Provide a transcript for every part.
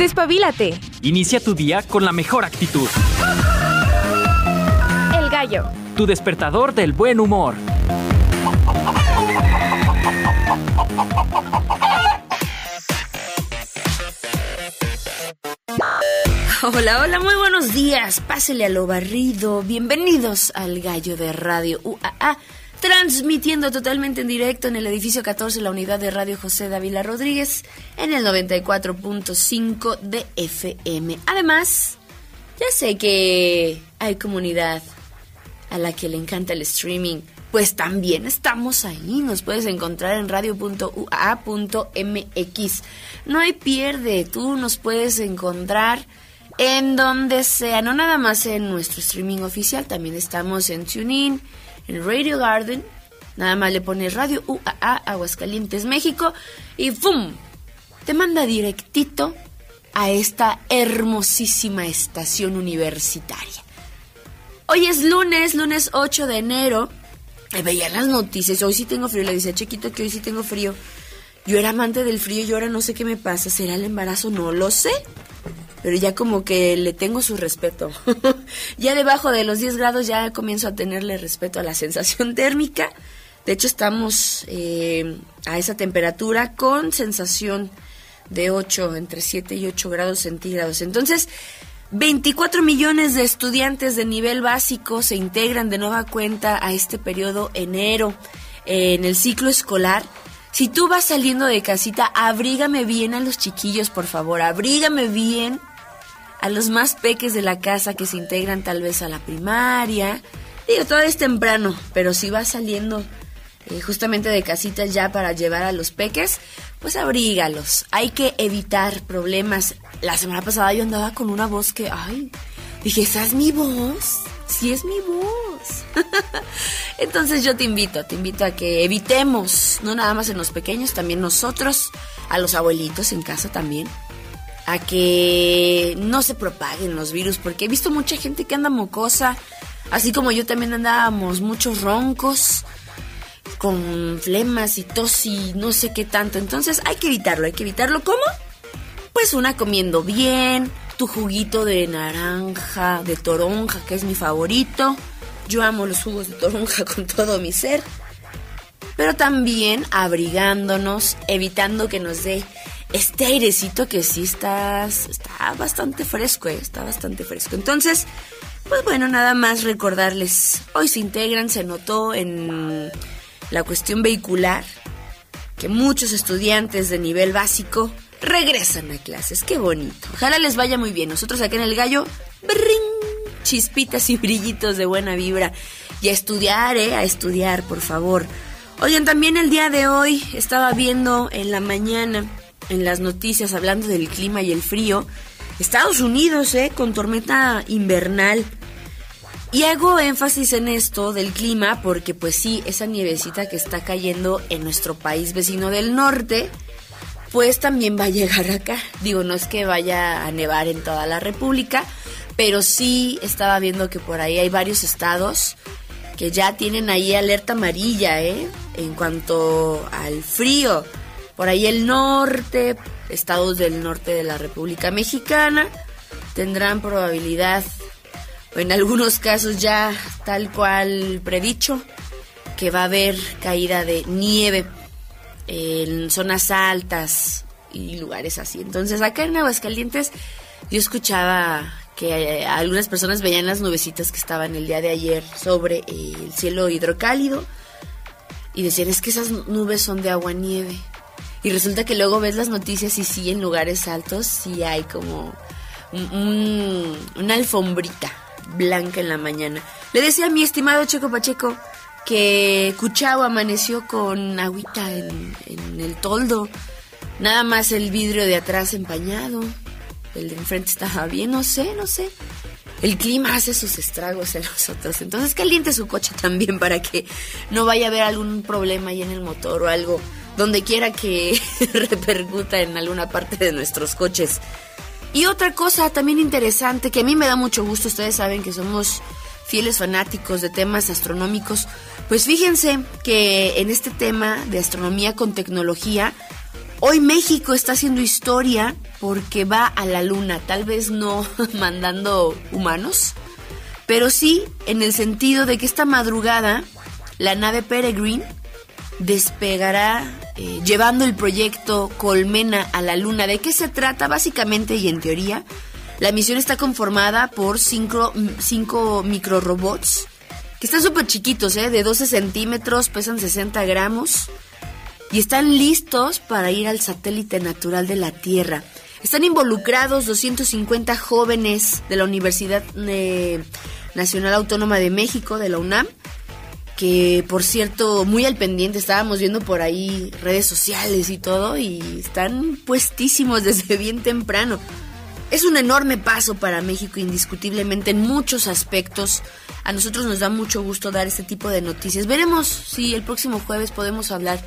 Despabilate. Inicia tu día con la mejor actitud. El gallo. Tu despertador del buen humor. Hola, hola, muy buenos días. Pásele a lo barrido. Bienvenidos al Gallo de Radio UAA, transmitiendo totalmente en directo en el edificio 14, la unidad de Radio José Dávila Rodríguez, en el 94.5 de FM. Además, ya sé que hay comunidad a la que le encanta el streaming. Pues también estamos ahí, nos puedes encontrar en radio.ua.mx. No hay pierde, tú nos puedes encontrar en donde sea, no nada más en nuestro streaming oficial, también estamos en TuneIn, en Radio Garden, nada más le pones Radio UAA Aguascalientes, México y ¡pum! Te manda directito a esta hermosísima estación universitaria. Hoy es lunes, lunes 8 de enero. Y veía las noticias, hoy sí tengo frío, le decía Chiquito que hoy sí tengo frío. Yo era amante del frío y ahora no sé qué me pasa, ¿será el embarazo? No lo sé pero ya como que le tengo su respeto. ya debajo de los 10 grados ya comienzo a tenerle respeto a la sensación térmica. De hecho estamos eh, a esa temperatura con sensación de 8, entre 7 y 8 grados centígrados. Entonces, 24 millones de estudiantes de nivel básico se integran de nueva cuenta a este periodo enero en el ciclo escolar. Si tú vas saliendo de casita, abrígame bien a los chiquillos, por favor, abrígame bien a los más peques de la casa que se integran tal vez a la primaria. Digo, todavía es temprano, pero si vas saliendo eh, justamente de casitas ya para llevar a los peques, pues abrígalos. Hay que evitar problemas. La semana pasada yo andaba con una voz que, ay, dije, ¿esa es mi voz? Sí es mi voz. Entonces yo te invito, te invito a que evitemos, no nada más en los pequeños, también nosotros, a los abuelitos en casa también, a que no se propaguen los virus, porque he visto mucha gente que anda mocosa, así como yo también andábamos muchos roncos, con flemas y tos y no sé qué tanto. Entonces hay que evitarlo, hay que evitarlo. ¿Cómo? Pues una comiendo bien, tu juguito de naranja, de toronja, que es mi favorito. Yo amo los jugos de toronja con todo mi ser. Pero también abrigándonos, evitando que nos dé este airecito que sí está, está bastante fresco, ¿eh? está bastante fresco. Entonces, pues bueno, nada más recordarles, hoy se integran, se notó en la cuestión vehicular que muchos estudiantes de nivel básico regresan a clases, qué bonito. Ojalá les vaya muy bien. Nosotros acá en el gallo, brin, chispitas y brillitos de buena vibra. Y a estudiar, ¿eh? A estudiar, por favor. Oigan, también el día de hoy estaba viendo en la mañana en las noticias hablando del clima y el frío. Estados Unidos, ¿eh? Con tormenta invernal. Y hago énfasis en esto del clima porque pues sí, esa nievecita que está cayendo en nuestro país vecino del norte, pues también va a llegar acá. Digo, no es que vaya a nevar en toda la República, pero sí estaba viendo que por ahí hay varios estados que ya tienen ahí alerta amarilla, ¿eh? En cuanto al frío por ahí el norte, estados del norte de la República Mexicana, tendrán probabilidad, o en algunos casos ya tal cual predicho, que va a haber caída de nieve en zonas altas y lugares así. Entonces acá en Aguascalientes yo escuchaba que eh, algunas personas veían las nubecitas que estaban el día de ayer sobre el cielo hidrocálido y decían es que esas nubes son de agua nieve. Y resulta que luego ves las noticias y sí, en lugares altos sí hay como una alfombrita blanca en la mañana. Le decía a mi estimado Checo Pacheco que Cuchao amaneció con agüita en, en el toldo. Nada más el vidrio de atrás empañado. El de enfrente estaba bien, no sé, no sé. El clima hace sus estragos en nosotros. Entonces caliente su coche también para que no vaya a haber algún problema ahí en el motor o algo donde quiera que repercuta en alguna parte de nuestros coches. Y otra cosa también interesante que a mí me da mucho gusto, ustedes saben que somos fieles fanáticos de temas astronómicos, pues fíjense que en este tema de astronomía con tecnología, Hoy México está haciendo historia porque va a la luna, tal vez no mandando humanos, pero sí en el sentido de que esta madrugada la nave Peregrine despegará eh, llevando el proyecto Colmena a la Luna. ¿De qué se trata? Básicamente y en teoría, la misión está conformada por cinco, cinco microrobots que están súper chiquitos, ¿eh? de 12 centímetros, pesan 60 gramos y están listos para ir al satélite natural de la Tierra. Están involucrados 250 jóvenes de la Universidad eh, Nacional Autónoma de México, de la UNAM, que por cierto, muy al pendiente, estábamos viendo por ahí redes sociales y todo, y están puestísimos desde bien temprano. Es un enorme paso para México, indiscutiblemente, en muchos aspectos. A nosotros nos da mucho gusto dar este tipo de noticias. Veremos si el próximo jueves podemos hablar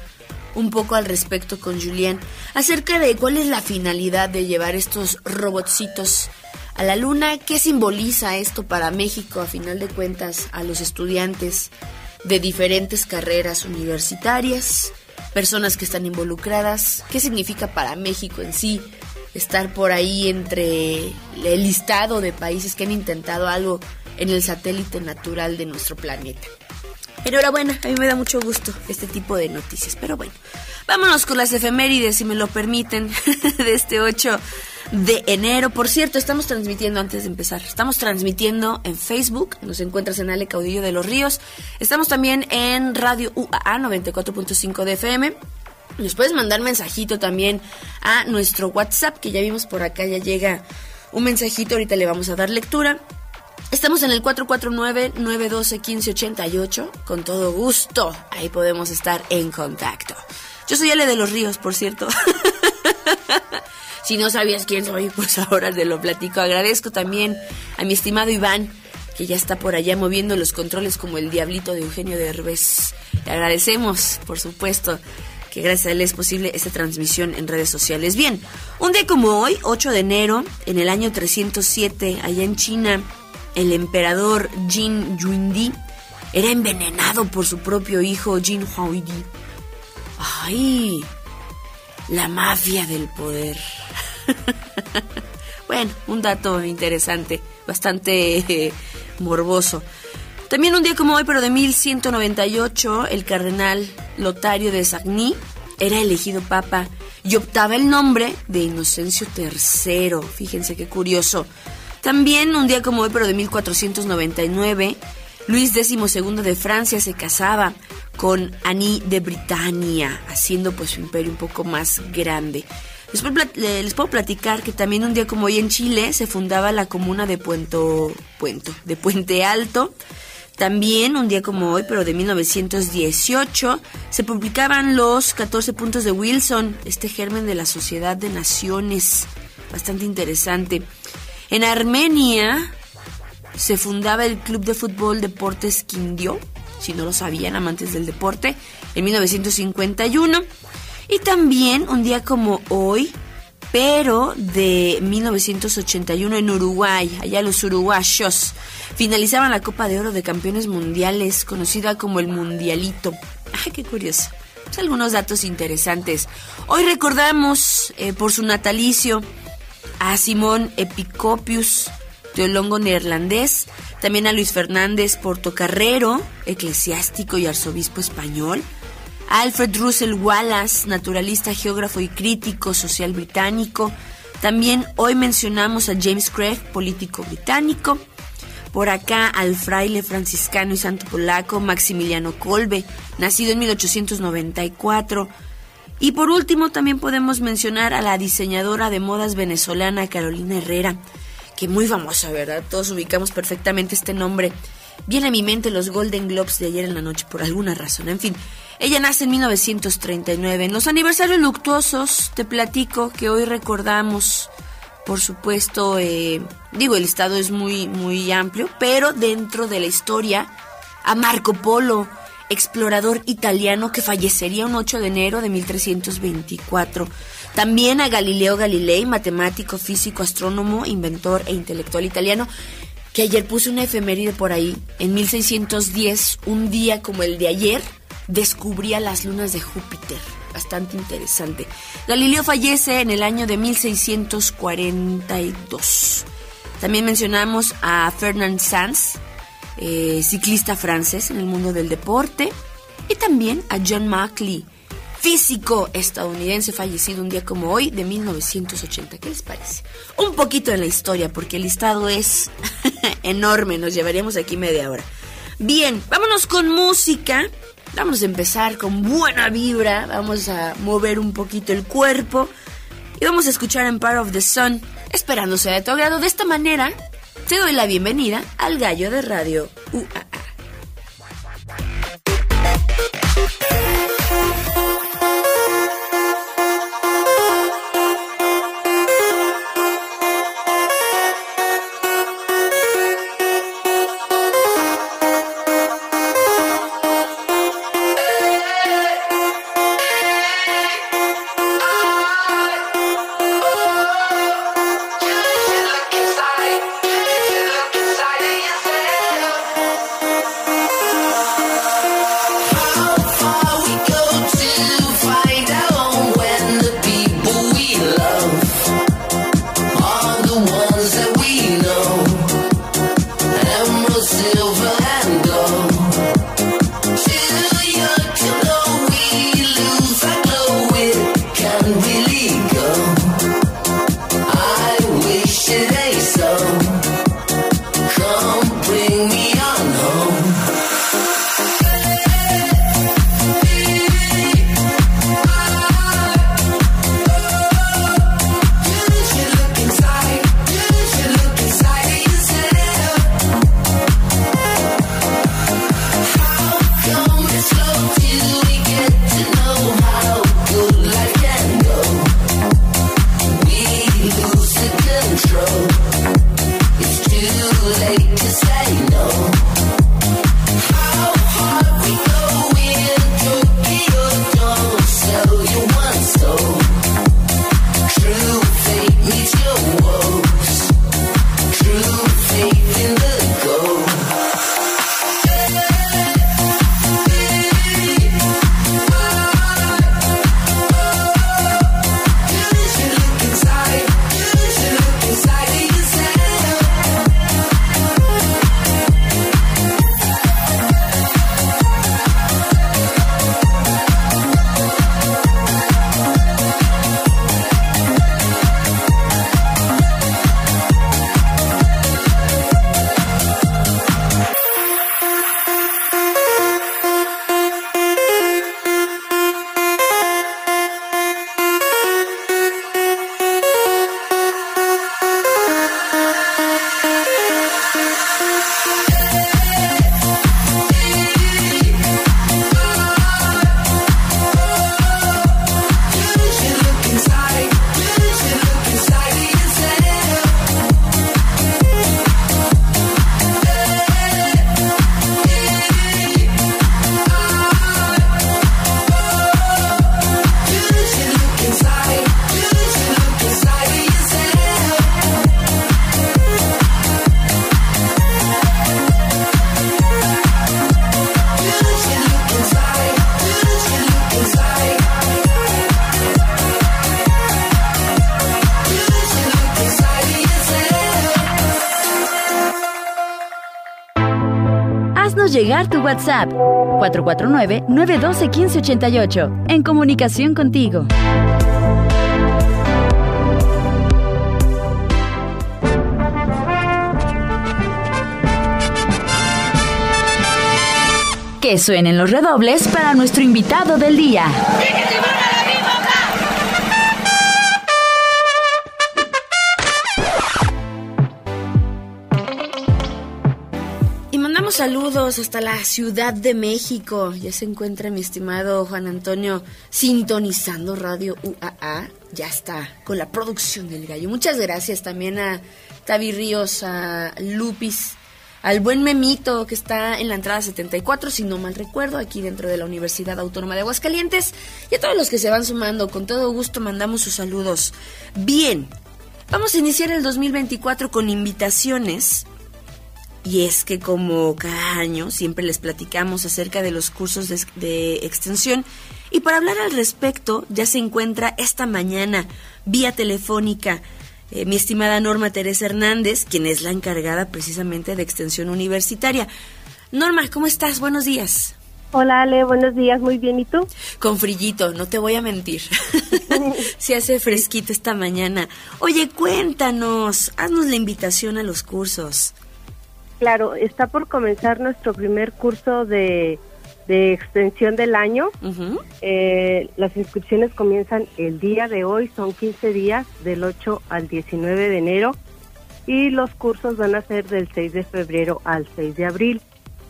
un poco al respecto con Julián acerca de cuál es la finalidad de llevar estos robotcitos a la luna, qué simboliza esto para México a final de cuentas a los estudiantes de diferentes carreras universitarias, personas que están involucradas, qué significa para México en sí estar por ahí entre el listado de países que han intentado algo en el satélite natural de nuestro planeta. Enhorabuena, a mí me da mucho gusto este tipo de noticias. Pero bueno, vámonos con las efemérides, si me lo permiten, de este 8 de enero. Por cierto, estamos transmitiendo antes de empezar. Estamos transmitiendo en Facebook. Nos encuentras en Ale Caudillo de los Ríos. Estamos también en Radio UAA 94.5 de FM. Nos puedes mandar mensajito también a nuestro WhatsApp, que ya vimos por acá, ya llega un mensajito. Ahorita le vamos a dar lectura. Estamos en el 449-912-1588. Con todo gusto, ahí podemos estar en contacto. Yo soy Ale de los Ríos, por cierto. si no sabías quién soy, pues ahora te lo platico. Agradezco también a mi estimado Iván, que ya está por allá moviendo los controles como el diablito de Eugenio de Herbes. Le agradecemos, por supuesto, que gracias a él es posible esta transmisión en redes sociales. Bien, un día como hoy, 8 de enero, en el año 307, allá en China, el emperador Jin Yuindi era envenenado por su propio hijo Jin Huaidi. ¡Ay! La mafia del poder. bueno, un dato interesante, bastante eh, morboso. También un día como hoy, pero de 1198, el cardenal Lotario de Sagny era elegido papa y optaba el nombre de Inocencio III. Fíjense qué curioso. También un día como hoy, pero de 1499, Luis XII de Francia se casaba con Annie de Britania, haciendo pues su imperio un poco más grande. Les puedo platicar que también un día como hoy en Chile se fundaba la comuna de Puento, Puento, de Puente Alto. También un día como hoy, pero de 1918, se publicaban los 14 puntos de Wilson, este germen de la Sociedad de Naciones, bastante interesante. En Armenia se fundaba el Club de Fútbol Deportes Quindio, si no lo sabían, amantes del deporte, en 1951. Y también un día como hoy, pero de 1981 en Uruguay, allá los uruguayos finalizaban la Copa de Oro de Campeones Mundiales, conocida como el Mundialito. ¡Ay, qué curioso! Pues algunos datos interesantes. Hoy recordamos eh, por su natalicio a Simón Epicopius, teolongo neerlandés, también a Luis Fernández Portocarrero, eclesiástico y arzobispo español, a Alfred Russell Wallace, naturalista, geógrafo y crítico social británico. También hoy mencionamos a James Craig, político británico. Por acá al fraile franciscano y santo polaco Maximiliano Kolbe, nacido en 1894 y por último también podemos mencionar a la diseñadora de modas venezolana Carolina Herrera, muy famosa, ¿verdad? Todos ubicamos perfectamente este nombre. Viene a mi mente los Golden Globes de ayer en la noche por alguna razón. En fin, ella nace en 1939. En los aniversarios luctuosos te platico que hoy recordamos, por supuesto, eh, digo, el listado es muy, muy amplio, pero dentro de la historia, a Marco Polo, explorador italiano que fallecería un 8 de enero de 1324. También a Galileo Galilei, matemático, físico, astrónomo, inventor e intelectual italiano, que ayer puse una efeméride por ahí. En 1610, un día como el de ayer, descubría las lunas de Júpiter. bastante interesante. Galileo fallece en el año de 1642. También mencionamos a Fernand Sanz, eh, ciclista francés en el mundo del deporte, y también a John Mackley, físico estadounidense fallecido un día como hoy de 1980. ¿Qué les parece? Un poquito en la historia, porque el listado es enorme, nos llevaríamos aquí media hora. Bien, vámonos con música. Vamos a empezar con buena vibra, vamos a mover un poquito el cuerpo y vamos a escuchar Empire of the Sun, esperándose de tu agrado. De esta manera, te doy la bienvenida al gallo de radio UAA. WhatsApp 449-912-1588. En comunicación contigo. Que suenen los redobles para nuestro invitado del día. Saludos hasta la Ciudad de México. Ya se encuentra mi estimado Juan Antonio sintonizando Radio UAA. Ya está con la producción del gallo. Muchas gracias también a Tavi Ríos, a Lupis, al buen Memito que está en la entrada 74, si no mal recuerdo, aquí dentro de la Universidad Autónoma de Aguascalientes. Y a todos los que se van sumando, con todo gusto mandamos sus saludos. Bien, vamos a iniciar el 2024 con invitaciones Y es que como cada año siempre les platicamos acerca de los cursos de, de extensión y para hablar al respecto ya se encuentra esta mañana vía telefónica eh, mi estimada Norma Teresa Hernández, quien es la encargada precisamente de extensión universitaria. Norma, ¿cómo estás? Buenos días. Hola Ale, buenos días, muy bien, ¿y tú? Con frillito, no te voy a mentir. Se hace fresquito esta mañana. Oye, cuéntanos, haznos la invitación a los cursos. Claro, está por comenzar nuestro primer curso de de extensión del año. Eh, las inscripciones comienzan el día de hoy, son 15 días, del 8 al 19 de enero, y los cursos van a ser del 6 de febrero al 6 de abril.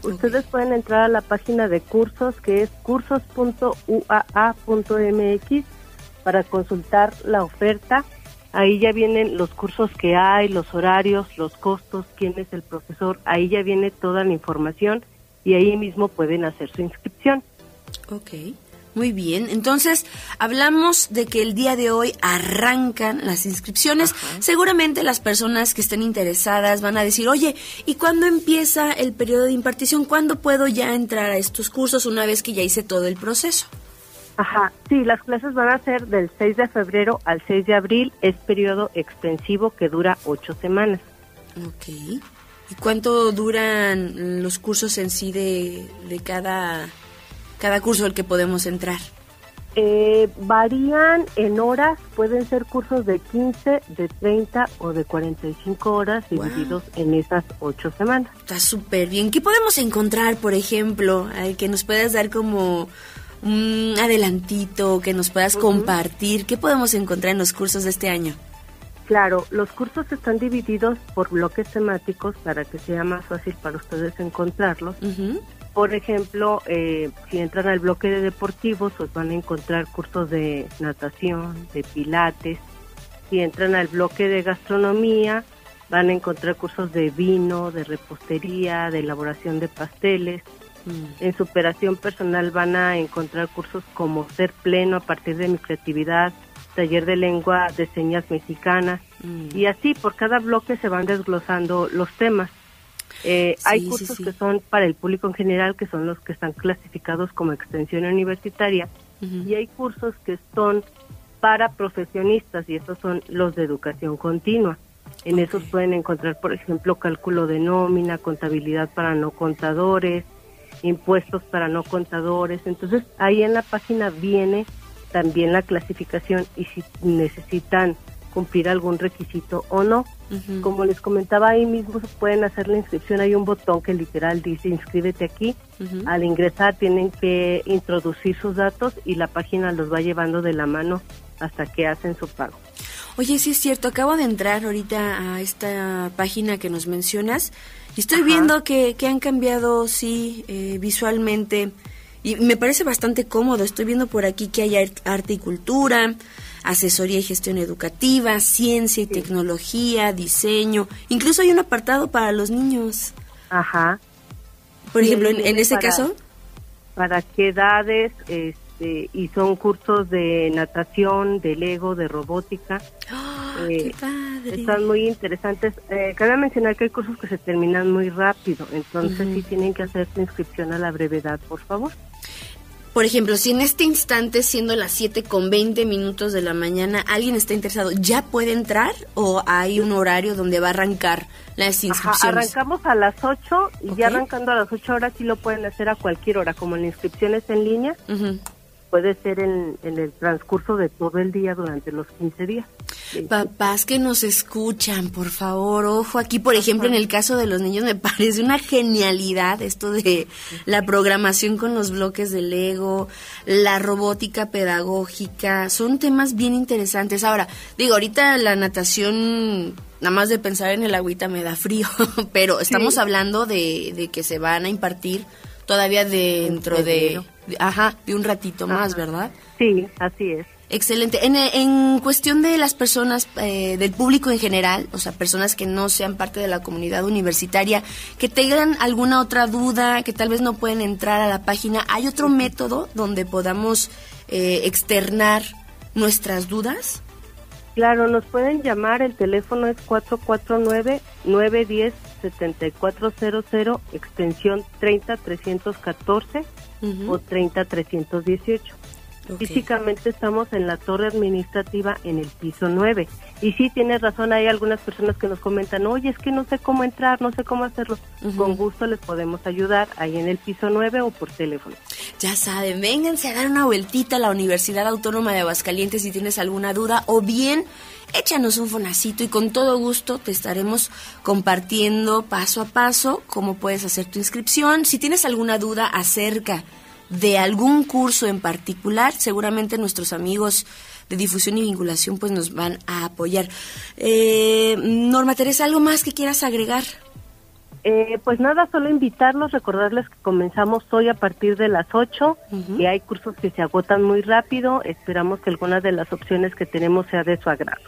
Ustedes pueden entrar a la página de cursos que es cursos.uaa.mx para consultar la oferta. Ahí ya vienen los cursos que hay, los horarios, los costos, quién es el profesor, ahí ya viene toda la información y ahí mismo pueden hacer su inscripción. Ok, muy bien. Entonces, hablamos de que el día de hoy arrancan las inscripciones. Seguramente las personas que estén interesadas van a decir, oye, ¿y cuándo empieza el periodo de impartición? ¿Cuándo puedo ya entrar a estos cursos una vez que ya hice todo el proceso? Ajá, sí, las clases van a ser del 6 de febrero al 6 de abril. Es periodo extensivo que dura ocho semanas. Ok. ¿Y cuánto duran los cursos en sí de, cada, cada curso al que podemos entrar? Eh, varían en horas, pueden ser cursos de 15, de 30 o de 45 horas divididos en esas ocho semanas. Está súper bien. ¿Qué podemos encontrar, por ejemplo, que nos puedas dar como un adelantito, que nos puedas compartir? ¿Qué podemos encontrar en los cursos de este año? Claro, los cursos están divididos por bloques temáticos para que sea más fácil para ustedes encontrarlos. Por ejemplo, eh, si entran al bloque de deportivos, pues van a encontrar cursos de natación, de pilates. Si entran al bloque de gastronomía, van a encontrar cursos de vino, de repostería, de elaboración de pasteles. Mm. En superación personal van a encontrar cursos como ser pleno a partir de mi creatividad, taller de lengua de señas mexicanas mm. y así por cada bloque se van desglosando los temas. Eh, hay cursos que son para el público en general, que son los que están clasificados como extensión universitaria, y hay cursos que son para profesionistas, y estos son los de educación continua. En esos pueden encontrar, por ejemplo, cálculo de nómina, contabilidad para no contadores, impuestos para no contadores. Entonces, ahí en la página viene también la clasificación y si necesitan cumplir algún requisito o no. Como les comentaba, ahí mismo pueden hacer la inscripción. Hay un botón que literal dice inscríbete aquí. Al ingresar tienen que introducir sus datos y la página los va llevando de la mano hasta que hacen su pago. Oye, sí es cierto, acabo de entrar ahorita a esta página que nos mencionas y estoy viendo que, que, han cambiado, sí, eh, visualmente y me parece bastante cómodo. Estoy viendo por aquí que hay arte y cultura, asesoría y gestión educativa, ciencia y tecnología, diseño. Incluso hay un apartado para los niños. Ajá. Por ejemplo, en, ese caso. ¿Para qué edades? Este, y son cursos de natación, de Lego, de robótica. ¡Ah, ¡Qué eh, padre! Están muy interesantes. Eh, cabe mencionar que hay cursos que se terminan muy rápido, entonces sí tienen que hacer su inscripción a la brevedad, por favor. Por ejemplo, si en este instante, siendo las 7 con 20 minutos de la mañana, alguien está interesado, ¿ya puede entrar o hay un horario donde va a arrancar las inscripciones? arrancamos a las 8 y ya arrancando a las 8 horas sí lo pueden hacer a cualquier hora, como la inscripción es en línea puede ser en, el transcurso de todo el día durante los 15 días. Papás que nos escuchan, por favor, ojo, aquí por ejemplo en el caso de los niños me parece una genialidad esto de la programación con los bloques de Lego, la robótica pedagógica, son temas bien interesantes. Ahora, digo, ahorita la natación nada más de pensar en el agüita me da frío, pero estamos hablando de, de, que se van a impartir todavía dentro de, ajá, de un ratito más, ¿verdad? Sí, así es. Excelente. En, en cuestión de las personas, eh, del público en general, o sea, personas que no sean parte de la comunidad universitaria, que tengan alguna otra duda, que tal vez no pueden entrar a la página, ¿hay otro método donde podamos eh, externar nuestras dudas? Claro, nos pueden llamar, el teléfono es 449-910. 7400, extensión 30314 o 30318. Físicamente estamos en la torre administrativa en el piso 9. Y sí, tienes razón, hay algunas personas que nos comentan, oye, es que no sé cómo entrar, no sé cómo hacerlo. Con gusto les podemos ayudar ahí en el piso 9 o por teléfono. Ya saben, vénganse a dar una vueltita a la Universidad Autónoma de Aguascalientes si tienes alguna duda o bien échanos un fonacito y con todo gusto te estaremos compartiendo paso a paso cómo puedes hacer tu inscripción. Si tienes alguna duda acerca de algún curso en particular, seguramente nuestros amigos de difusión y vinculación pues nos van a apoyar. Eh, Norma Teresa, ¿algo más que quieras agregar? Eh, pues nada, solo invitarlos, recordarles que comenzamos hoy a partir de las 8 y hay cursos que se agotan muy rápido. Esperamos que alguna de las opciones que tenemos sea de su agrado.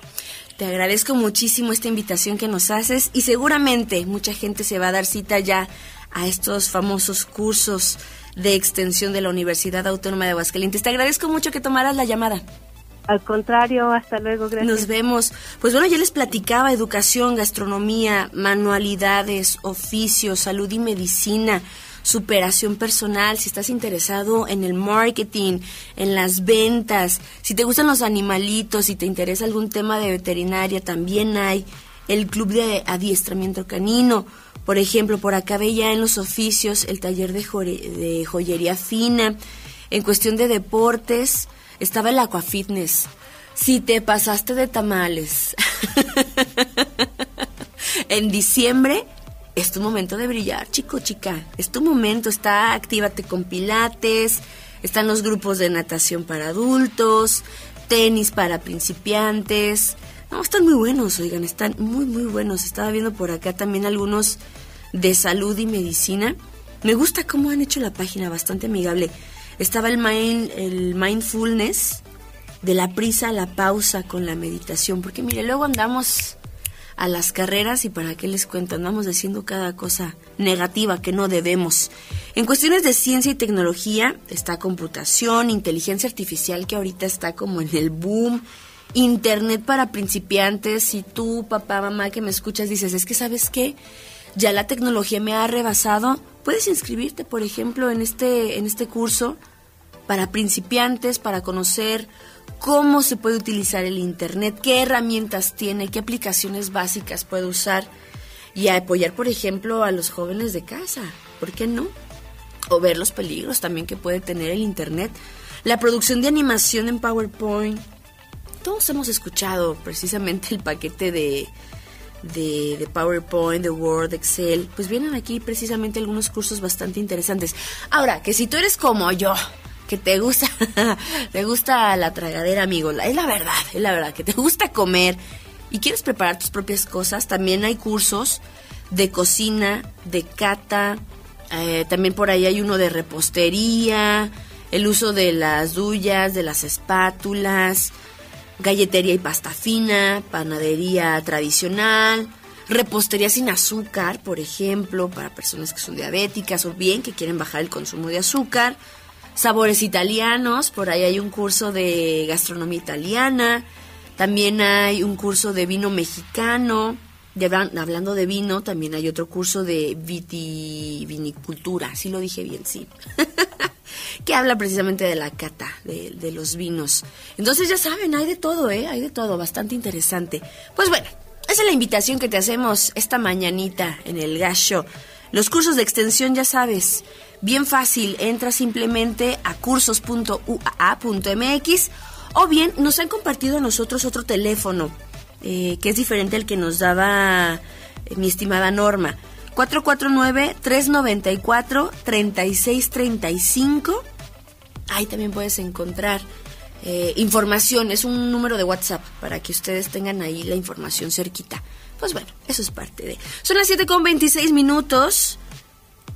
Te agradezco muchísimo esta invitación que nos haces y seguramente mucha gente se va a dar cita ya a estos famosos cursos de extensión de la Universidad Autónoma de Aguascalientes. Te agradezco mucho que tomaras la llamada. Al contrario, hasta luego, gracias. Nos vemos. Pues bueno, ya les platicaba educación, gastronomía, manualidades, oficios, salud y medicina, superación personal, si estás interesado en el marketing, en las ventas, si te gustan los animalitos, si te interesa algún tema de veterinaria, también hay el club de adiestramiento canino. Por ejemplo, por acá veía en los oficios el taller de, joyería fina. En cuestión de deportes, estaba el aquafitness. Si te pasaste de tamales en diciembre, es tu momento de brillar, chico, chica. Es tu momento, está, actívate con pilates, están los grupos de natación para adultos, tenis para principiantes. No, están muy buenos, oigan, están muy, muy buenos. Estaba viendo por acá también algunos de salud y medicina. Me gusta cómo han hecho la página, bastante amigable. Estaba el, mind, el mindfulness, de la prisa a la pausa con la meditación, porque mire, luego andamos a las carreras y para qué les cuento, andamos diciendo cada cosa negativa que no debemos. En cuestiones de ciencia y tecnología está computación, inteligencia artificial que ahorita está como en el boom, internet para principiantes, si tú, papá, mamá que me escuchas dices, es que sabes qué, ya la tecnología me ha rebasado, puedes inscribirte, por ejemplo, en este, en este curso para principiantes, para conocer cómo se puede utilizar el Internet, qué herramientas tiene, qué aplicaciones básicas puede usar y apoyar, por ejemplo, a los jóvenes de casa. ¿Por qué no? O ver los peligros también que puede tener el Internet. La producción de animación en PowerPoint. Todos hemos escuchado precisamente el paquete de, de, de, PowerPoint, de Word, Excel, pues vienen aquí precisamente algunos cursos bastante interesantes. Ahora, que si tú eres como yo, que te gusta, te gusta la tragadera, amigo, es la verdad, es la verdad, que te gusta comer y quieres preparar tus propias cosas, también hay cursos de cocina, de cata, eh, también por ahí hay uno de repostería, el uso de las duyas, de las espátulas, galletería y pasta fina, panadería tradicional, repostería sin azúcar, por ejemplo, para personas que son diabéticas o bien que quieren bajar el consumo de azúcar, sabores italianos, por ahí hay un curso de gastronomía italiana, también hay un curso de vino mexicano, hablando de vino, también hay otro curso de vitivinicultura, sí lo dije bien, sí. que habla precisamente de la cata, de, los vinos. Entonces ya saben, hay de todo, ¿eh? Hay de todo, bastante interesante. Pues bueno, esa es la invitación que te hacemos esta mañanita en el Gasho. Los cursos de extensión, ya sabes, bien fácil, entra simplemente a cursos.uaa.mx o bien nos han compartido a nosotros otro teléfono eh, que es diferente al que nos daba eh, mi estimada Norma. 449-394-3635. Ahí también puedes encontrar eh, información. Es un número de WhatsApp para que ustedes tengan ahí la información cerquita. Pues bueno, eso es parte de... Son las 7 con 26 minutos.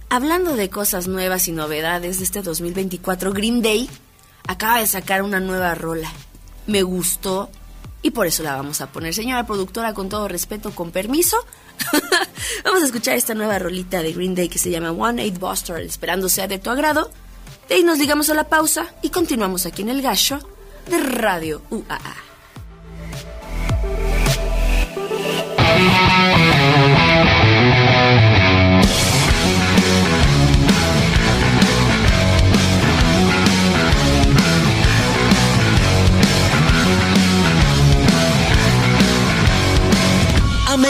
Hablando de cosas nuevas y novedades de este 2024, Green Day acaba de sacar una nueva rola. Me gustó y por eso la vamos a poner. Señora productora, con todo respeto, con permiso, vamos a escuchar esta nueva rolita de Green Day que se llama One Eight Buster, esperando sea de tu agrado. De ahí nos digamos a la pausa y continuamos aquí en el gallo de Radio UAA.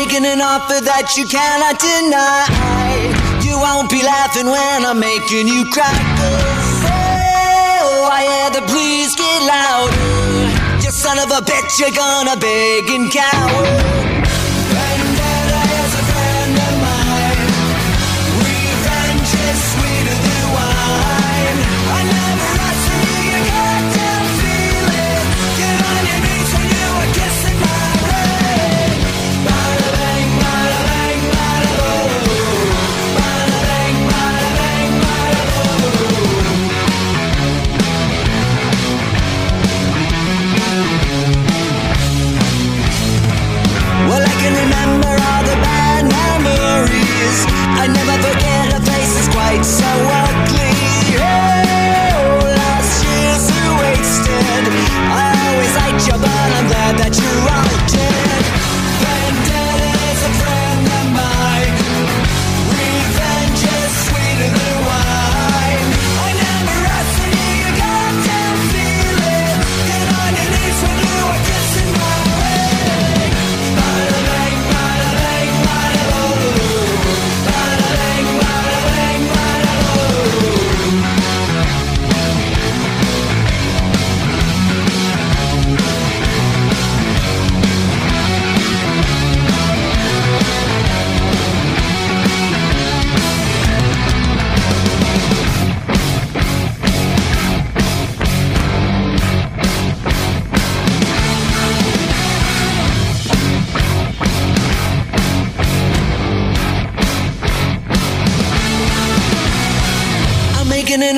Making an offer that you cannot deny. You won't be laughing when I'm making you cry. Oh, I had to please get louder. You son of a bitch, you're gonna beg and cower. so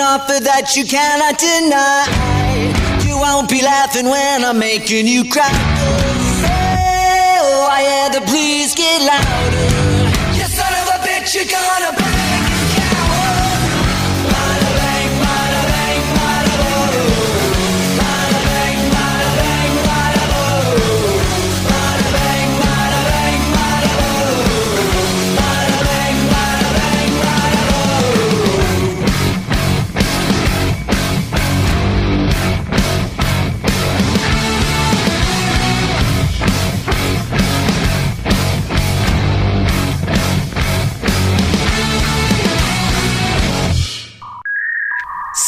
offer that you cannot deny. You won't be laughing when I'm making you cry. Oh, I had to please get louder. You son of a bitch, you're gonna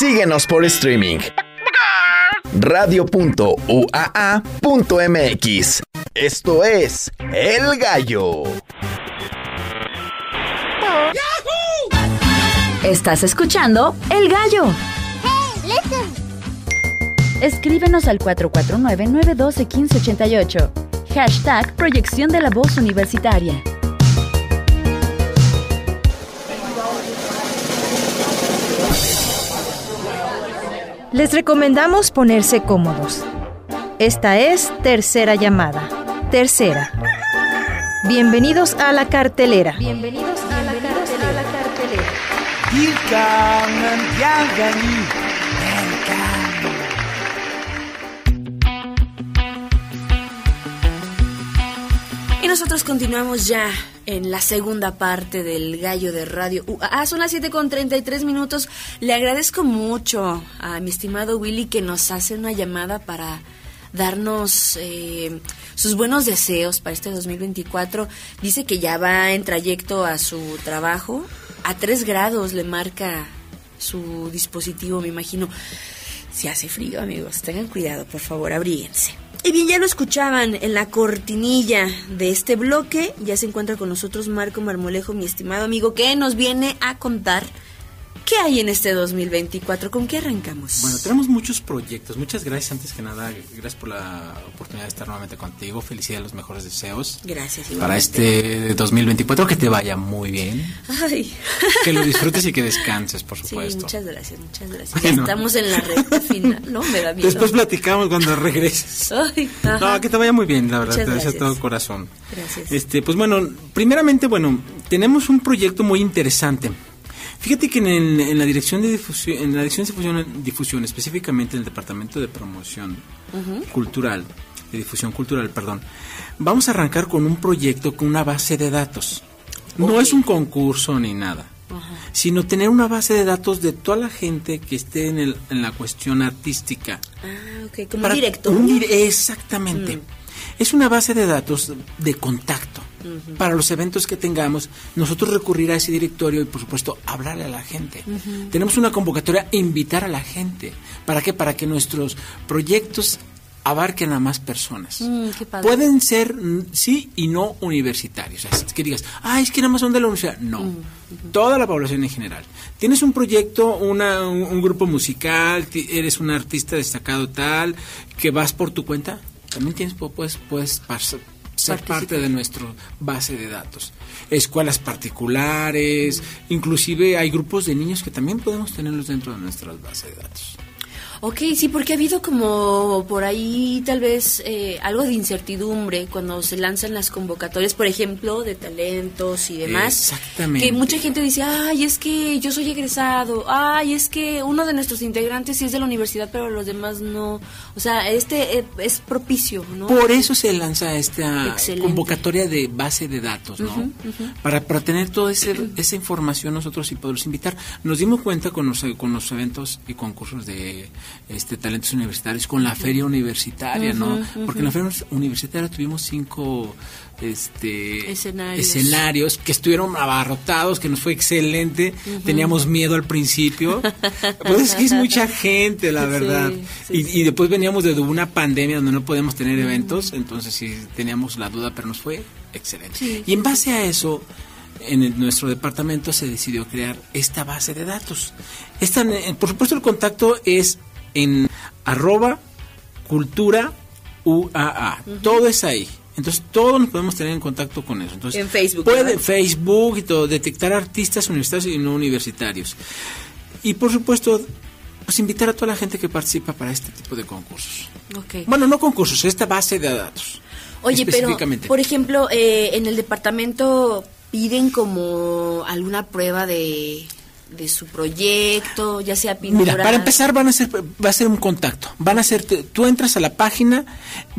Síguenos por streaming. Radio.uaa.mx. Esto es El Gallo. Estás escuchando El Gallo. Escríbenos al 449-912-1588. Hashtag Proyección de la Voz Universitaria. Les recomendamos ponerse cómodos. Esta es tercera llamada. Tercera. Bienvenidos a la cartelera. Bienvenidos a la cartelera. Y nosotros continuamos ya en la segunda parte del Gallo de Radio. ah, son las 7 con 33 minutos. Le agradezco mucho a mi estimado Willy que nos hace una llamada para darnos eh, sus buenos deseos para este 2024. Dice que ya va en trayecto a su trabajo. A 3 grados le marca su dispositivo, me imagino. Si hace frío, amigos, tengan cuidado, por favor, abríguense. Y bien, ya lo escuchaban en la cortinilla de este bloque. Ya se encuentra con nosotros Marco Marmolejo, mi estimado amigo, que nos viene a contar ¿Qué hay en este 2024? ¿Con qué arrancamos? Bueno, tenemos muchos proyectos. Muchas gracias antes que nada. Gracias por la oportunidad de estar nuevamente contigo. Felicidades, los mejores deseos. Gracias. Igualmente. Para este 2024 que te vaya muy bien. Ay. Que lo disfrutes y que descanses, por supuesto. Sí, muchas gracias, muchas gracias. Bueno. Estamos en la recta final. No, me da miedo. Después platicamos cuando regreses. Ay, no, que te vaya muy bien, la verdad. Muchas te deseo todo corazón. Gracias. Este, pues bueno, primeramente, bueno, tenemos un proyecto muy interesante. Fíjate que en, el- en la dirección de difusión, en la dirección de difusión, difusión, específicamente en el departamento de promoción cultural, de difusión cultural, perdón, vamos a arrancar con un proyecto con una base de datos. No es un concurso ni nada, sino tener una base de datos de toda la gente que esté en, el- en la cuestión artística. Ah, ok, como Para- un dire- exactamente. Es una base de datos de contacto. Para los eventos que tengamos, nosotros recurrir a ese directorio y por supuesto hablarle a la gente. Tenemos una convocatoria, invitar a la gente. ¿Para qué? Para que nuestros proyectos abarquen a más personas. Mm. Pueden ser mm, sí y no universitarios. Es que digas, ah, es que nada más son de la universidad. No, Mm, toda la población en general. Tienes un proyecto, una, un, un grupo musical, eres un artista destacado tal, que vas por tu cuenta, también tienes, pu- puedes, puedes ser parte de nuestra base de datos. Escuelas particulares, inclusive hay grupos de niños que también podemos tenerlos dentro de nuestras bases de datos. Ok, sí, porque ha habido como por ahí tal vez eh, algo de incertidumbre cuando se lanzan las convocatorias, por ejemplo, de talentos y demás. Exactamente. Que mucha gente dice, ay, es que yo soy egresado, ay, es que uno de nuestros integrantes sí es de la universidad, pero los demás no. O sea, este eh, es propicio, ¿no? Por eso se lanza esta Excelente. convocatoria de base de datos, ¿no? Para, para tener toda esa información nosotros y poderlos invitar. Nos dimos cuenta con los, con los eventos y concursos de este talentos universitarios, con la feria universitaria, ¿no? Porque en la feria universitaria tuvimos cinco este Escenarios. escenarios que estuvieron abarrotados, que nos fue excelente. Teníamos miedo al principio. pues es que es mucha gente, la verdad. sí, y, y después veníamos de una pandemia donde no podíamos tener eventos, entonces sí teníamos la duda, pero nos fue excelente. Y en base a eso, en el- nuestro departamento se decidió crear esta base de datos. Esta, por supuesto, el contacto es en arroba cultura UAA. Todo es ahí. Entonces todos nos podemos tener en contacto con eso. Entonces, En Facebook, Puede, ¿verdad? Facebook y todo, detectar artistas universitarios y no universitarios. Y por supuesto, pues invitar a toda la gente que participa para este tipo de concursos. Bueno, no concursos, esta base de datos. Oye, pero, por ejemplo, eh, en el departamento piden como alguna prueba de, de su proyecto, ya sea pintura. Mira, para empezar van a ser, va a ser un contacto. Van a ser, tú entras a la página,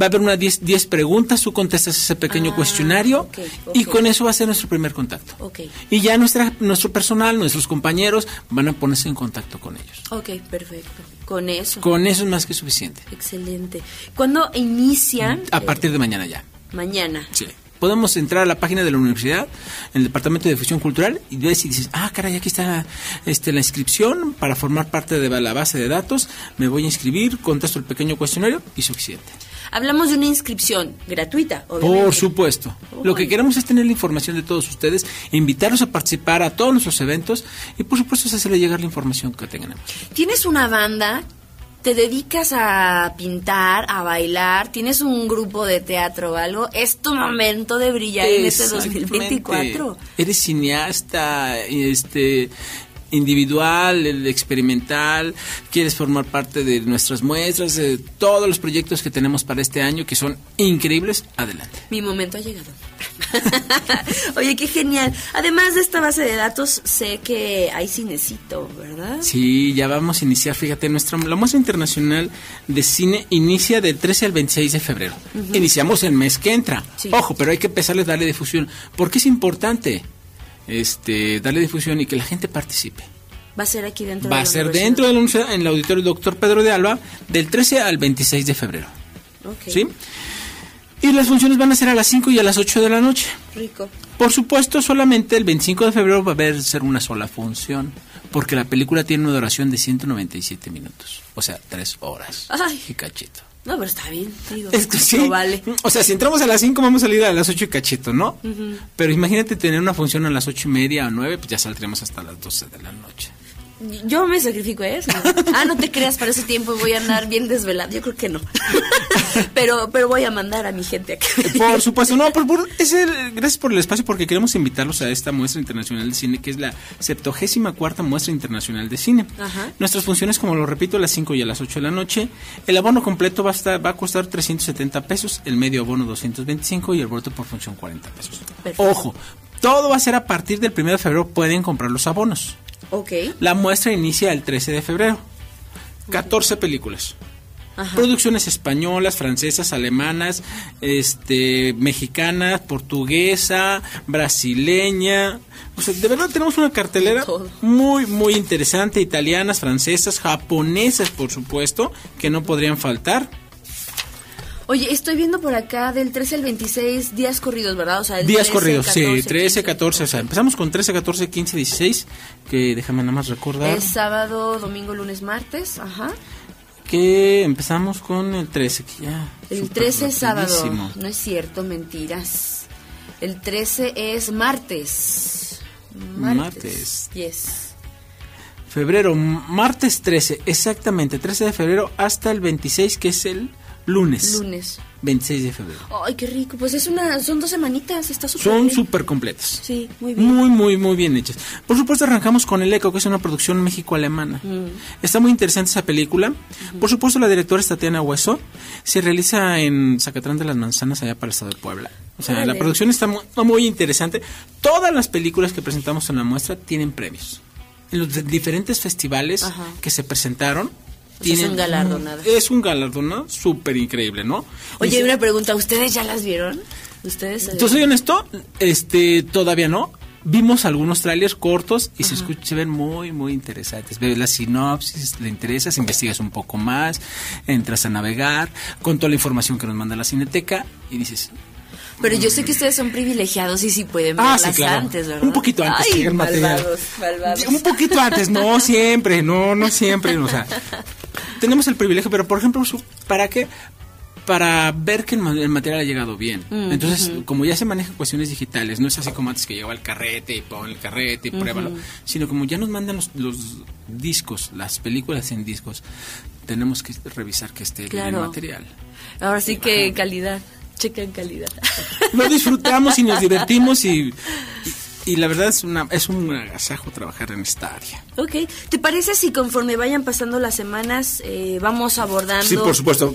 va a haber unas 10 10 preguntas, tú contestas ese pequeño Ah, cuestionario y con eso va a ser nuestro primer contacto. Y ya nuestra, nuestro personal, nuestros compañeros van a ponerse en contacto con ellos. ok, perfecto. Con eso. Con eso es más que suficiente. Excelente. ¿Cuándo inician? A partir de mañana ya. mañana. Sí. Podemos entrar a la página de la universidad, en el departamento de difusión cultural, y ves y dices, ah, caray, aquí está este, la inscripción para formar parte de la base de datos. Me voy a inscribir, contesto el pequeño cuestionario y suficiente. Hablamos de una inscripción gratuita, obviamente. Por supuesto. Lo que queremos es tener la información de todos ustedes, invitarlos a participar a todos nuestros eventos y, por supuesto, es hacerle llegar la información que tengan. ¿Tienes una banda? ¿Te dedicas a pintar, a bailar? ¿Tienes un grupo de teatro o algo? Es tu momento de brillar en este Exactamente. 2024. Eres cineasta, este individual, el experimental, quieres formar parte de nuestras muestras, de todos los proyectos que tenemos para este año que son increíbles, adelante. Mi momento ha llegado. Oye, qué genial. Además de esta base de datos, sé que hay cinecito, ¿verdad? Sí, ya vamos a iniciar, fíjate, nuestra la muestra internacional de cine inicia del 13 al 26 de febrero. Iniciamos el mes que entra. Sí. Ojo, pero hay que empezar a darle difusión, porque es importante este darle difusión y que la gente participe. Va a ser aquí dentro Va de a ser dentro de la universidad, en el auditorio Doctor Pedro de Alba, del 13 al 26 de febrero. Ok. ¿Sí? Y las funciones van a ser a las 5 y a las 8 de la noche. Rico. Por supuesto, solamente el 25 de febrero va a haber ser una sola función, porque la película tiene una duración de 197 minutos, o sea, 3 horas. Ay. Y cachito. No, pero está bien, digo. Es que sí. lo vale. O sea, si entramos a las 5 vamos a salir a las 8 y cachito, ¿no? Pero imagínate tener una función a las 8 y media o 9, pues ya saldremos hasta las 12 de la noche. Yo me sacrifico a eso. Ah, no te creas, para ese tiempo voy a andar bien desvelado. Yo creo que no. pero, pero voy a mandar a mi gente a que Por supuesto, no, por, por- es el- gracias por el espacio porque queremos invitarlos a esta muestra internacional de cine que es la 74 muestra internacional de cine. Ajá. Nuestras funciones, como lo repito, a las 5 y a las 8 de la noche. El abono completo va a, estar, va a costar 370 pesos, el medio abono 225 y el boleto por función 40 pesos. Perfecto. Ojo, todo va a ser a partir del 1 de febrero, pueden comprar los abonos. Ok. La muestra inicia el 13 de febrero. 14 películas. Ajá. Producciones españolas, francesas, alemanas, este, mexicanas, portuguesa, brasileña. O sea, de verdad tenemos una cartelera muy, muy interesante. Italianas, francesas, japonesas, por supuesto, que no podrían faltar. Oye, estoy viendo por acá del 13 al 26 días corridos, ¿verdad? O sea, el Días 13, corridos, 14, sí, 13, 15. 14, o sea, empezamos con 13, 14, 15, 16, que déjame nada más recordar Es sábado, domingo, lunes, martes, ajá. que empezamos con el 13, que ya... El súper 13 es sábado. No es cierto, mentiras. El 13 es martes. Martes. Yes. Febrero, martes 13, exactamente, 13 de febrero hasta el 26, que es el lunes. Lunes. 26 de febrero. Ay, qué rico. Pues es una, son dos semanitas, está súper Son súper completas. Sí, muy bien. Muy, muy, muy bien hechas. Por supuesto, arrancamos con El Eco, que es una producción México-alemana. Mm. Está muy interesante esa película. Por supuesto, la directora es Tatiana Hueso. Se realiza en Zacatrán de las Manzanas, allá para el estado de Puebla. O sea, la producción está muy, muy interesante. Todas las películas que presentamos en la muestra tienen premios. En los diferentes festivales Ajá. que se presentaron. O sea, son galardonadas. Es un galardonado súper increíble, ¿no? Oye, una pregunta, ¿ustedes ya las vieron? ¿Ustedes? yo soy honesto, este, todavía no. Vimos algunos trailers cortos y se, escuch- se ven muy, muy interesantes. Ves la sinopsis, le interesas, investigas un poco más, entras a navegar con toda la información que nos manda la Cineteca y dices, Pero yo sé que ustedes son privilegiados y sí pueden Ah, verlas sí, claro. antes, ¿verdad? Un poquito antes Ay, que el material. malvados, malvados. un poquito antes, no siempre, no, no siempre, o sea, tenemos el privilegio, pero por ejemplo, ¿para qué? Para ver que el, ma- el material ha llegado bien. Mm, Entonces, como ya se manejan cuestiones digitales, no es así como antes que llegaba el carrete y pon el carrete y pruébalo, sino como ya nos mandan los, los discos, las películas en discos, tenemos que revisar que esté bien el material. Ahora sí que calidad. Chequen calidad. Lo disfrutamos y nos divertimos y, y, la verdad es, una, es un agasajo trabajar en esta área. ok. ¿Te parece si conforme vayan pasando las semanas eh, vamos abordando? Sí, por supuesto.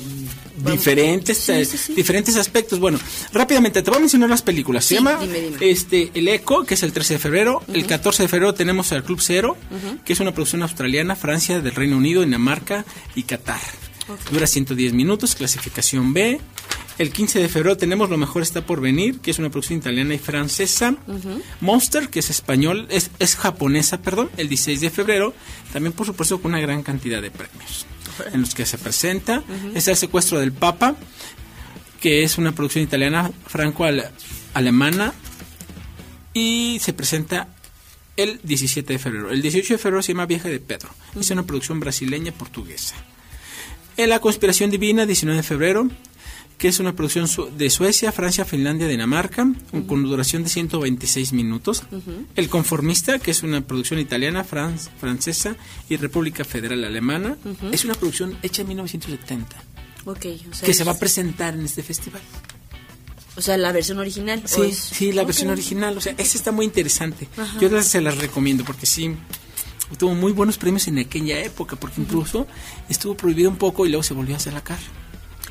Diferentes, Sí, eh, sí, sí. diferentes aspectos. Bueno, rápidamente te voy a mencionar las películas. Se llama dime, dime. este El Eco, que es el 13 de febrero. El 14 de febrero tenemos al Club Cero, que es una producción australiana, Francia, del Reino Unido, Dinamarca y Qatar. Dura 110 minutos, clasificación B. El 15 de febrero tenemos Lo mejor está por venir, que es una producción italiana y francesa. Monster, que es español, es, es japonesa, perdón, el 16 de febrero. También, por supuesto, con una gran cantidad de premios en los que se presenta. Es El secuestro del Papa, que es una producción italiana franco-alemana y se presenta el 17 de febrero. El 18 de febrero se llama Viaje de Pedro. Es una producción brasileña-portuguesa. En La Conspiración Divina, 19 de febrero, que es una producción de Suecia, Francia, Finlandia, Dinamarca, con duración de 126 minutos. El Conformista, que es una producción italiana, fran- francesa y República Federal Alemana, es una producción hecha en 1970, Ok, o sea, que se va a es- presentar en este festival. O sea, la versión original. ¿o Sí, es- sí, la versión original. O sea, esa está muy interesante. Yo se las recomiendo porque sí, tuvo muy buenos premios en aquella época, porque incluso estuvo prohibido un poco y luego se volvió a sacar.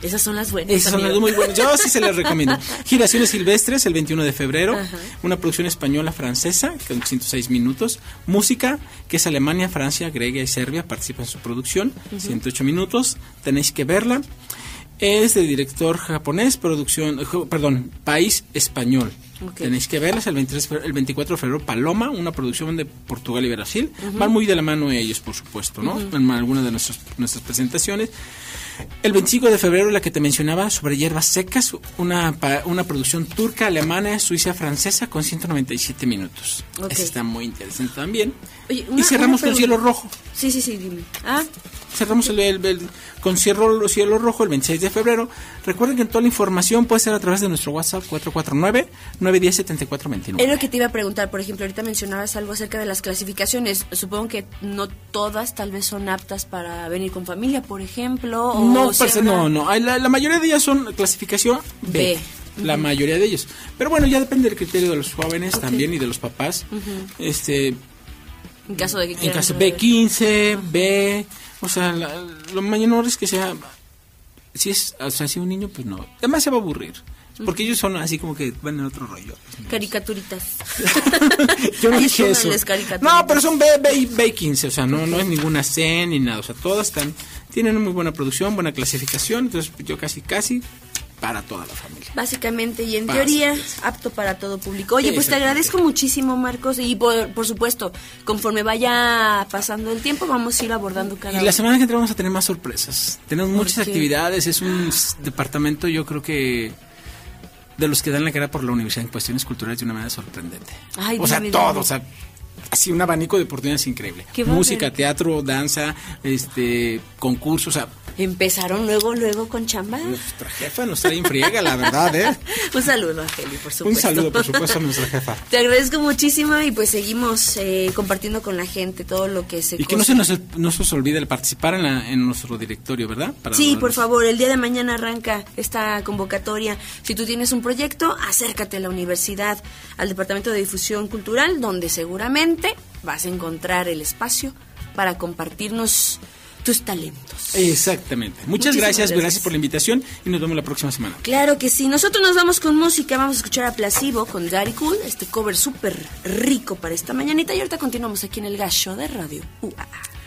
Esas son las buenas. Esas son las muy buenas. Yo sí se las recomiendo. Giraciones Silvestres, el 21 de febrero. Una producción española-francesa, con 106 minutos. Música, que es Alemania, Francia, Grecia y Serbia, participan en su producción. 108 minutos. Tenéis que verla. Es de director japonés, producción, jo- perdón, país español. Tenéis que verlas el, 23 de fe- el 24 de febrero, Paloma, una producción de Portugal y Brasil. Van muy de la mano ellos, por supuesto, ¿no? En algunas de nuestras, nuestras presentaciones. El 25 de febrero, la que te mencionaba, sobre hierbas secas, una, una producción turca, alemana, suiza, francesa, con 197 minutos. Esa está muy interesante también. Oye, y cerramos con. Cielo Rojo. Sí, sí, sí, dime. Ah, Cerramos el, el- el- con Cielo, Cielo Rojo el 26 de febrero. Recuerden que toda la información puede ser a través de nuestro WhatsApp 449-910-7429. es lo que te iba a preguntar. Por ejemplo, ahorita mencionabas algo acerca de las clasificaciones. Supongo que no todas tal vez son aptas para venir con familia, por ejemplo. o No, no, no. La, la mayoría de ellas son clasificación B. B. La mayoría de ellos. Pero bueno, ya depende del criterio de los jóvenes también y de los papás. Este, En caso de que en caso ver. B15, B, o sea, la- lo menor es que sea, si es, o sea, si un niño, pues no. Además se va a aburrir. Porque ellos son así como que van en otro rollo. Caricaturitas. Yo no dije eso. No, pero son B, B, y B15, o sea, no, no es ninguna C ni nada, o sea, todas están, tienen una muy buena producción, buena clasificación, entonces yo casi, casi para toda la familia. Básicamente, y en teoría, apto para todo público. Oye, pues te agradezco muchísimo, Marcos, y por, por supuesto, conforme vaya pasando el tiempo, vamos a ir abordando cada Y la semana que entra vamos a tener más sorpresas. Tenemos muchas actividades, es un departamento yo creo que de los que dan la cara por la universidad en cuestiones culturales de una manera sorprendente. Ay, o sea, dime, todo, dime. o sea, así un abanico de oportunidades increíble. Música, teatro, danza, este, concursos, o sea, Empezaron luego, luego con chamba. nuestra jefa nos trae en friega, la verdad, ¿eh? Un saludo, Angeli, por supuesto. Un saludo, por supuesto, a nuestra jefa. Te agradezco muchísimo y pues seguimos eh, compartiendo con la gente todo lo que se Y que no se nos, no se olvide el participar en, la- en nuestro directorio, ¿verdad? Para Sí, por favor, el día de mañana arranca esta convocatoria. Si tú tienes un proyecto, acércate a la universidad, al Departamento de Difusión Cultural, donde seguramente vas a encontrar el espacio para compartirnos tus talentos. Exactamente. Muchas gracias, gracias. gracias por la invitación y nos vemos la próxima semana. Claro que sí. Nosotros nos vamos con música. Vamos a escuchar a Placebo con Daddy Cool, este cover súper rico para esta mañanita. Y ahorita continuamos aquí en el Gallo de Radio UAA.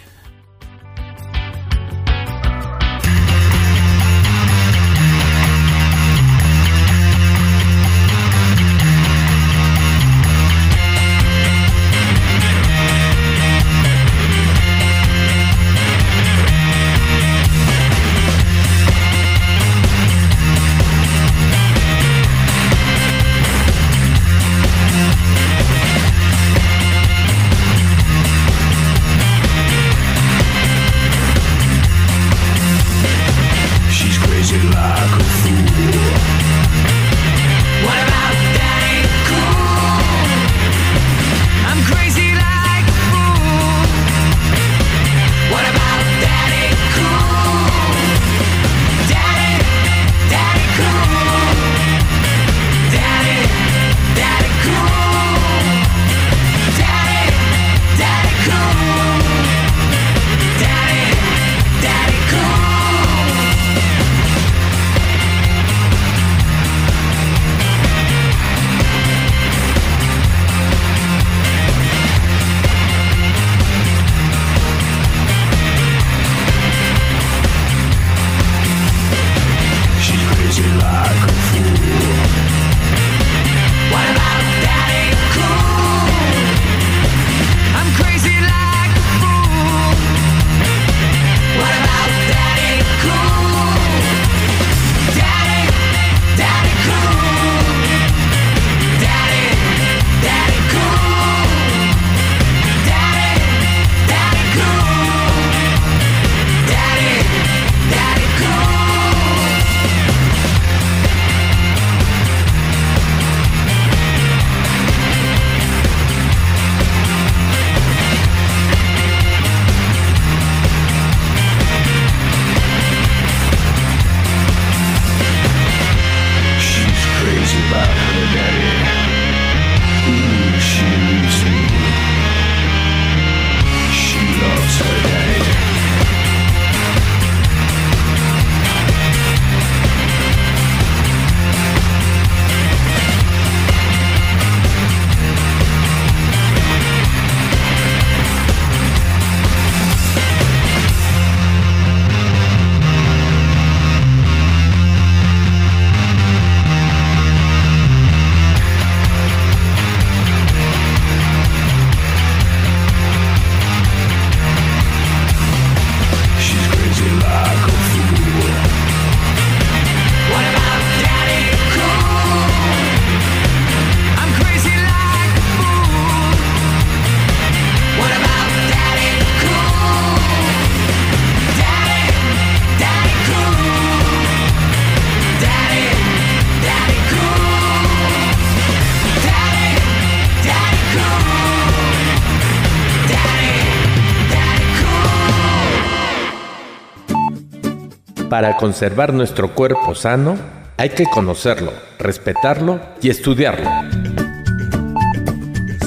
Para conservar nuestro cuerpo sano, hay que conocerlo, respetarlo y estudiarlo.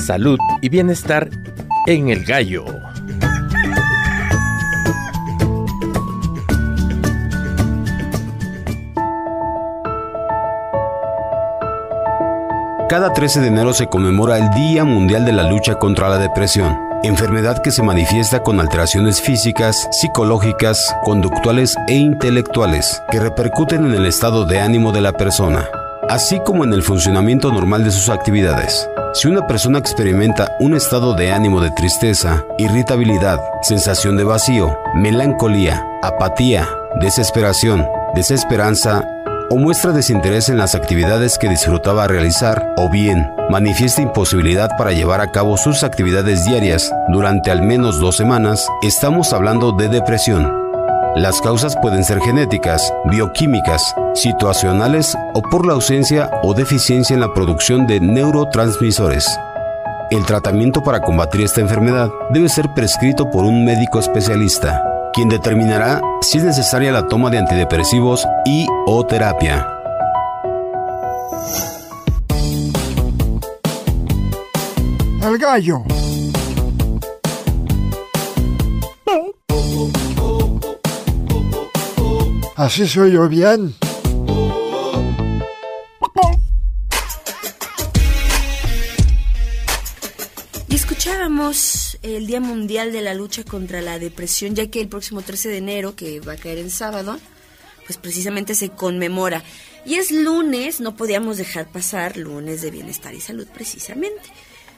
Salud y bienestar en el gallo. Cada 13 de enero se conmemora el Día Mundial de la Lucha contra la Depresión. Enfermedad que se manifiesta con alteraciones físicas, psicológicas, conductuales e intelectuales que repercuten en el estado de ánimo de la persona, así como en el funcionamiento normal de sus actividades. Si una persona experimenta un estado de ánimo de tristeza, irritabilidad, sensación de vacío, melancolía, apatía, desesperación, desesperanza o muestra desinterés en las actividades que disfrutaba realizar, o bien manifiesta imposibilidad para llevar a cabo sus actividades diarias durante al menos dos semanas, estamos hablando de depresión. Las causas pueden ser genéticas, bioquímicas, situacionales o por la ausencia o deficiencia en la producción de neurotransmisores. El tratamiento para combatir esta enfermedad debe ser prescrito por un médico especialista, quien determinará si es necesaria la toma de antidepresivos y o terapia. El gallo. Así soy yo bien. El Día Mundial de la Lucha contra la Depresión, ya que el próximo 13 de enero, que va a caer en sábado, pues precisamente se conmemora. Y es lunes, no podíamos dejar pasar lunes de bienestar y salud precisamente.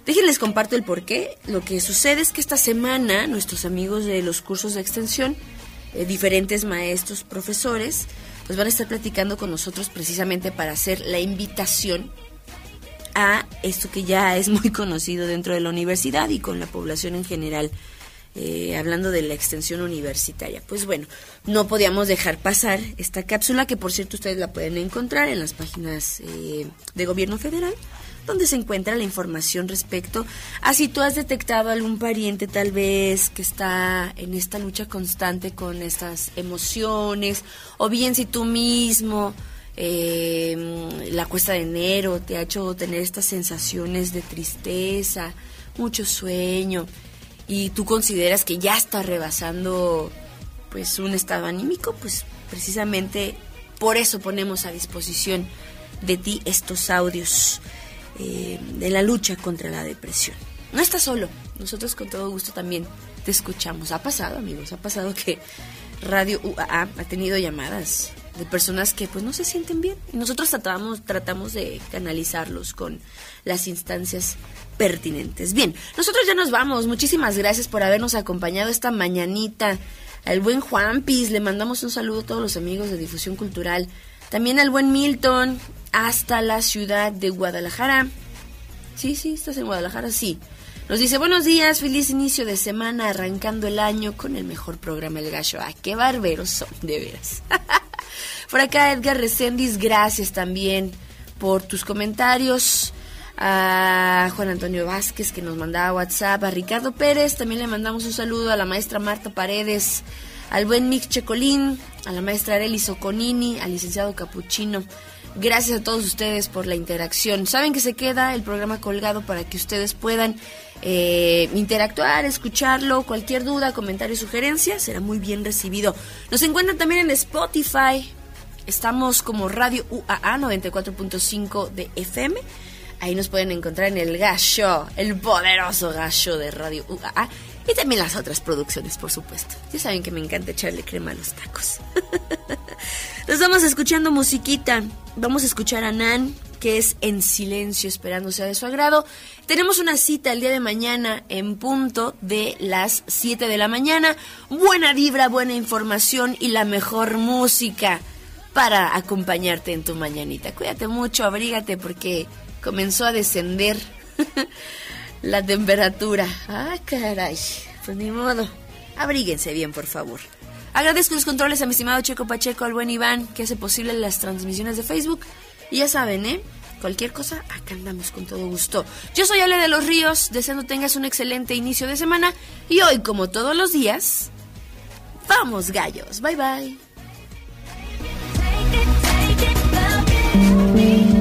Déjenles comparto el por qué. Lo que sucede es que esta semana nuestros amigos de los cursos de extensión, eh, diferentes maestros, profesores, pues van a estar platicando con nosotros precisamente para hacer la invitación a esto que ya es muy conocido dentro de la universidad y con la población en general, eh, hablando de la extensión universitaria. Pues bueno, no podíamos dejar pasar esta cápsula, que por cierto ustedes la pueden encontrar en las páginas eh, de gobierno federal donde se encuentra la información respecto a si tú has detectado algún pariente tal vez que está en esta lucha constante con estas emociones, o bien si tú mismo eh, la cuesta de enero te ha hecho tener estas sensaciones de tristeza, mucho sueño, y tú consideras que ya está rebasando pues un estado anímico, pues precisamente por eso ponemos a disposición de ti estos audios eh, de la lucha contra la depresión. No estás solo, nosotros con todo gusto también te escuchamos. Ha pasado, amigos, ha pasado que Radio UAA ha tenido llamadas de personas que pues no se sienten bien y nosotros tratamos tratamos de canalizarlos con las instancias pertinentes. Bien, nosotros ya nos vamos. Muchísimas gracias por habernos acompañado esta mañanita. Al buen Juan Pis le mandamos un saludo a todos los amigos de Difusión Cultural. También al buen Milton, hasta la ciudad de Guadalajara. Sí, sí, estás en Guadalajara, sí. Nos dice, buenos días, feliz inicio de semana, arrancando el año con el mejor programa El Gallo. Ah, qué barberos son, de veras. por acá Edgar Recendis, gracias también por tus comentarios. A Juan Antonio Vázquez que nos mandaba WhatsApp. A Ricardo Pérez también le mandamos un saludo. A la maestra Marta Paredes. Al buen Mick Checolín. A la maestra Arely Soconini. Al licenciado Capuchino. Gracias a todos ustedes por la interacción. Saben que se queda el programa colgado para que ustedes puedan eh, interactuar, escucharlo. Cualquier duda, comentario, sugerencia será muy bien recibido. Nos encuentran también en Spotify. Estamos como Radio UAA 94.5 de FM. Ahí nos pueden encontrar en el gallo, el poderoso gallo de Radio UAA. Y también las otras producciones, por supuesto. Ya saben que me encanta echarle crema a los tacos. Nos vamos escuchando musiquita. Vamos a escuchar a Nan, que es En Silencio, esperando sea de su agrado. Tenemos una cita el día de mañana en punto de las 7 de la mañana. Buena vibra, buena información y la mejor música para acompañarte en tu mañanita. Cuídate mucho, abrígate porque comenzó a descender la temperatura. Ah, caray. Pues ni modo. Abríguense bien, por favor. Agradezco los controles a mi estimado Checo Pacheco, al buen Iván, que hace posible las transmisiones de Facebook. Y ya saben, ¿eh? Cualquier cosa, acá andamos con todo gusto. Yo soy Ale de los Ríos, deseando tengas un excelente inicio de semana. Y hoy, como todos los días, vamos gallos. Bye bye. Take it, take it, love it.